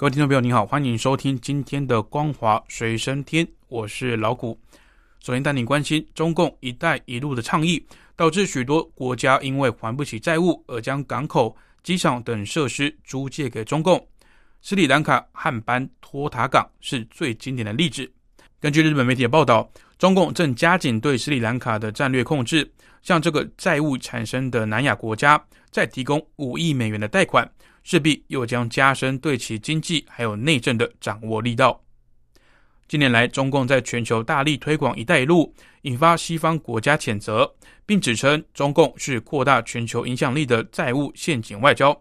各位听众朋友，您好，欢迎收听今天的《光华随身听》，我是老谷。首先带你关心中共“一带一路”的倡议，导致许多国家因为还不起债务而将港口、机场等设施租借给中共。斯里兰卡汉班托塔港是最经典的例子。根据日本媒体的报道，中共正加紧对斯里兰卡的战略控制，向这个债务产生的南亚国家再提供五亿美元的贷款。势必又将加深对其经济还有内政的掌握力道。近年来，中共在全球大力推广“一带一路”，引发西方国家谴责，并指称中共是扩大全球影响力的债务陷阱外交。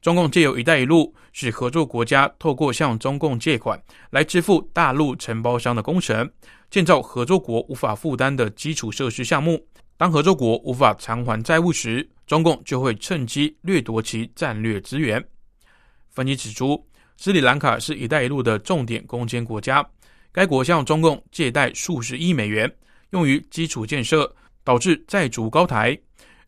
中共借由“一带一路”，使合作国家透过向中共借款来支付大陆承包商的工程，建造合作国无法负担的基础设施项目。当合作国无法偿还债务时，中共就会趁机掠夺其战略资源。分析指出，斯里兰卡是一带一路的重点攻坚国家，该国向中共借贷数十亿美元，用于基础建设，导致债主高台。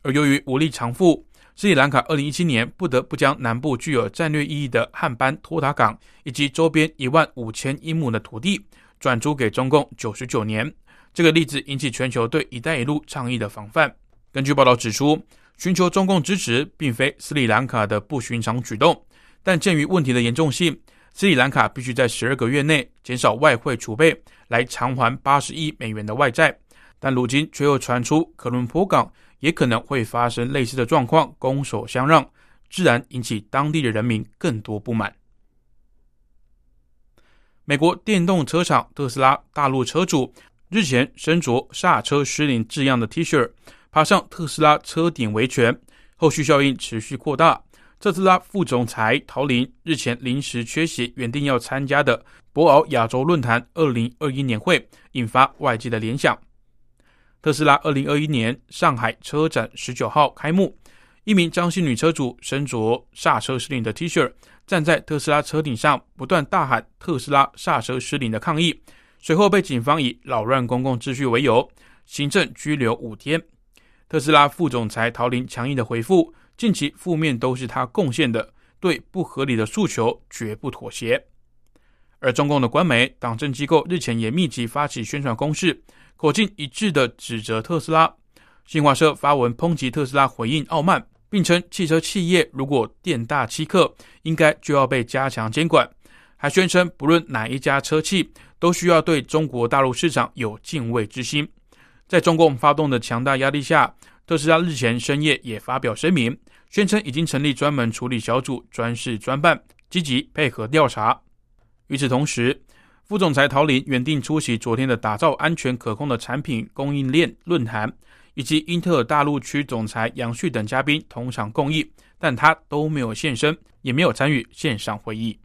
而由于无力偿付，斯里兰卡二零一七年不得不将南部具有战略意义的汉班托塔港以及周边一万五千英亩的土地转租给中共九十九年。这个例子引起全球对“一带一路”倡议的防范。根据报道指出。寻求中共支持，并非斯里兰卡的不寻常举动，但鉴于问题的严重性，斯里兰卡必须在十二个月内减少外汇储备，来偿还八十亿美元的外债。但如今却又传出科伦坡港也可能会发生类似的状况，拱手相让，自然引起当地的人民更多不满。美国电动车厂特斯拉大陆车主日前身着“刹车失灵”字样的 T 恤。爬上特斯拉车顶维权，后续效应持续扩大。特斯拉副总裁陶林日前临时缺席原定要参加的博鳌亚洲论坛二零二一年会，引发外界的联想。特斯拉二零二一年上海车展十九号开幕，一名张姓女车主身着刹车失灵的 T 恤，站在特斯拉车顶上，不断大喊“特斯拉刹车失灵”的抗议，随后被警方以扰乱公共秩序为由，行政拘留五天。特斯拉副总裁陶林强硬的回复：“近期负面都是他贡献的，对不合理的诉求绝不妥协。”而中共的官媒、党政机构日前也密集发起宣传攻势，口径一致的指责特斯拉。新华社发文抨击特斯拉回应傲慢，并称汽车企业如果店大欺客，应该就要被加强监管。还宣称，不论哪一家车企，都需要对中国大陆市场有敬畏之心。在中共发动的强大压力下，特斯拉日前深夜也发表声明，宣称已经成立专门处理小组，专事专办，积极配合调查。与此同时，副总裁陶林原定出席昨天的打造安全可控的产品供应链论坛，以及英特尔大陆区总裁杨旭等嘉宾同场共议，但他都没有现身，也没有参与线上会议。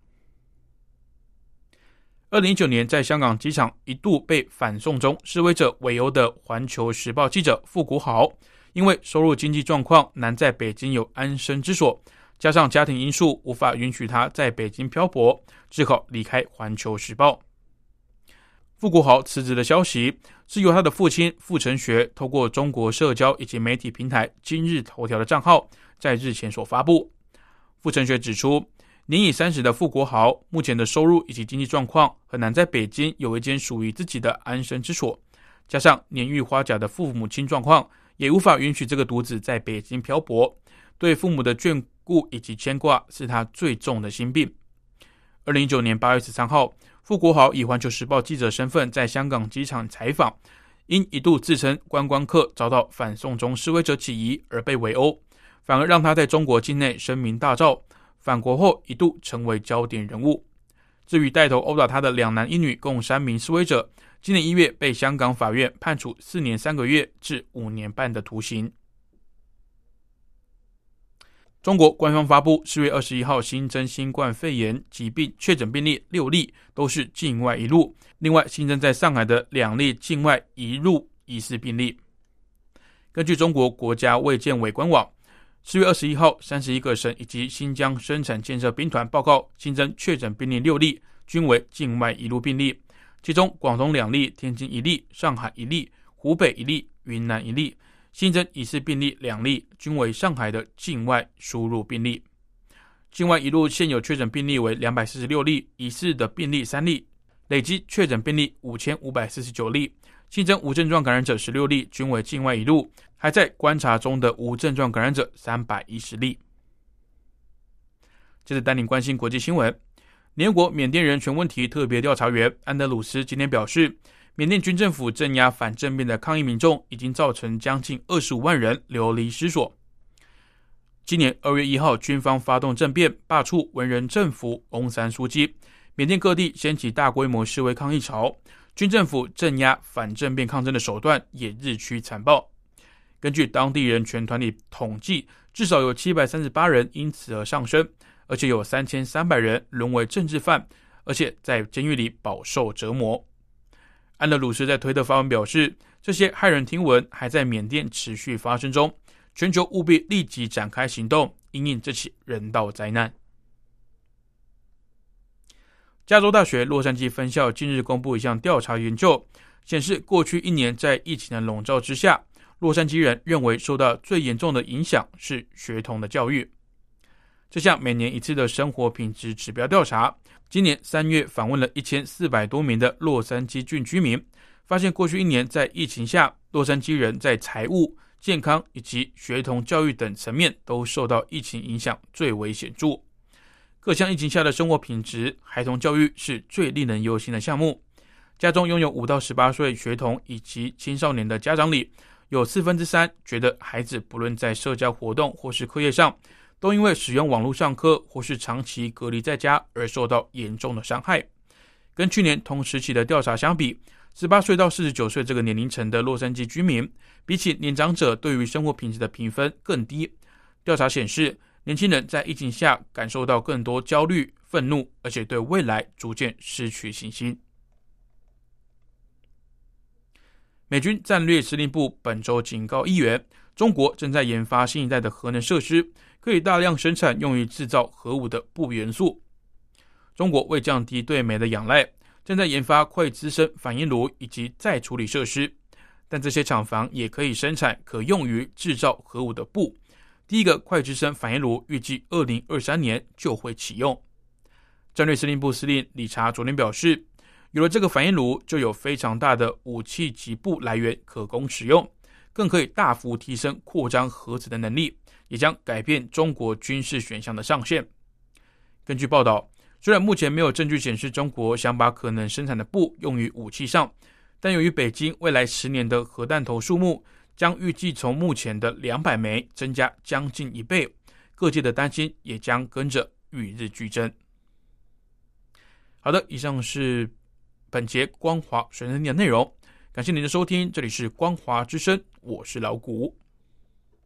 二零一九年，在香港机场一度被反送中示威者围殴的《环球时报》记者傅国豪，因为收入经济状况难在北京有安身之所，加上家庭因素无法允许他在北京漂泊，只好离开《环球时报》。傅国豪辞职的消息是由他的父亲傅成学透过中国社交以及媒体平台今日头条的账号在日前所发布。傅成学指出。年已三十的傅国豪，目前的收入以及经济状况很难在北京有一间属于自己的安身之所。加上年逾花甲的父母亲状况，也无法允许这个独子在北京漂泊。对父母的眷顾以及牵挂，是他最重的心病。二零一九年八月十三号，傅国豪以环球时报记者身份在香港机场采访，因一度自称观光客遭到反送中示威者起疑而被围殴，反而让他在中国境内声名大噪。返国后一度成为焦点人物。至于带头殴打他的两男一女共三名示威者，今年一月被香港法院判处四年三个月至五年半的徒刑。中国官方发布，四月二十一号新增新冠肺炎疾病确诊病例六例，都是境外一路。另外新增在上海的两例境外一路疑似病例。根据中国国家卫健委官网，四月二十一号，三十一个省以及新疆生产建设兵团报告新增确诊病例六例，均为境外一路病例。其中广东两例，天津一例，上海一例，湖北一例，云南一例。新增疑似病例两例，均为上海的境外输入病例。境外一路现有确诊病例为两百四十六例，疑似的病例三例，累计确诊病例五千五百四十九例。新增无症状感染者十六例，均为境外一路，还在观察中的无症状感染者三百一十例。接着带领关心国际新闻，联合国缅甸人权问题特别调查员安德鲁斯今天表示。缅甸军政府镇压反政变的抗议民众，已经造成将近二十五万人流离失所。今年二月一号，军方发动政变，罢黜文人政府翁山书记，缅甸各地掀起大规模示威抗议潮。军政府镇压反政变抗争的手段也日趋残暴。根据当地人权团体统计，至少有七百三十八人因此而丧生，而且有三千三百人沦为政治犯，而且在监狱里饱受折磨。安德鲁斯在推特发文表示：“这些骇人听闻还在缅甸持续发生中，全球务必立即展开行动，应应这起人道灾难。”加州大学洛杉矶分校近日公布一项调查研究，显示过去一年在疫情的笼罩之下，洛杉矶人认为受到最严重的影响是学童的教育。这项每年一次的生活品质指标调查。今年三月，访问了一千四百多名的洛杉矶郡居民，发现过去一年在疫情下，洛杉矶人在财务、健康以及学童教育等层面都受到疫情影响最为显著。各项疫情下的生活品质，孩童教育是最令人忧心的项目。家中拥有五到十八岁学童以及青少年的家长里，有四分之三觉得孩子不论在社交活动或是课业上。都因为使用网络上课或是长期隔离在家而受到严重的伤害。跟去年同时期的调查相比，十八岁到四十九岁这个年龄层的洛杉矶居民，比起年长者对于生活品质的评分更低。调查显示，年轻人在疫情下感受到更多焦虑、愤怒，而且对未来逐渐失去信心。美军战略司令部本周警告议员，中国正在研发新一代的核能设施。可以大量生产用于制造核武的钚元素。中国为降低对美的仰赖，正在研发快滋生反应炉以及再处理设施。但这些厂房也可以生产可用于制造核武的钚。第一个快滋生反应炉预计二零二三年就会启用。战略司令部司令理查昨天表示，有了这个反应炉，就有非常大的武器级钚来源可供使用，更可以大幅提升扩张核子的能力。也将改变中国军事选项的上限。根据报道，虽然目前没有证据显示中国想把可能生产的布用于武器上，但由于北京未来十年的核弹头数目将预计从目前的两百枚增加将近一倍，各界的担心也将跟着与日俱增。好的，以上是本节光华水能的内容，感谢您的收听，这里是光华之声，我是老谷。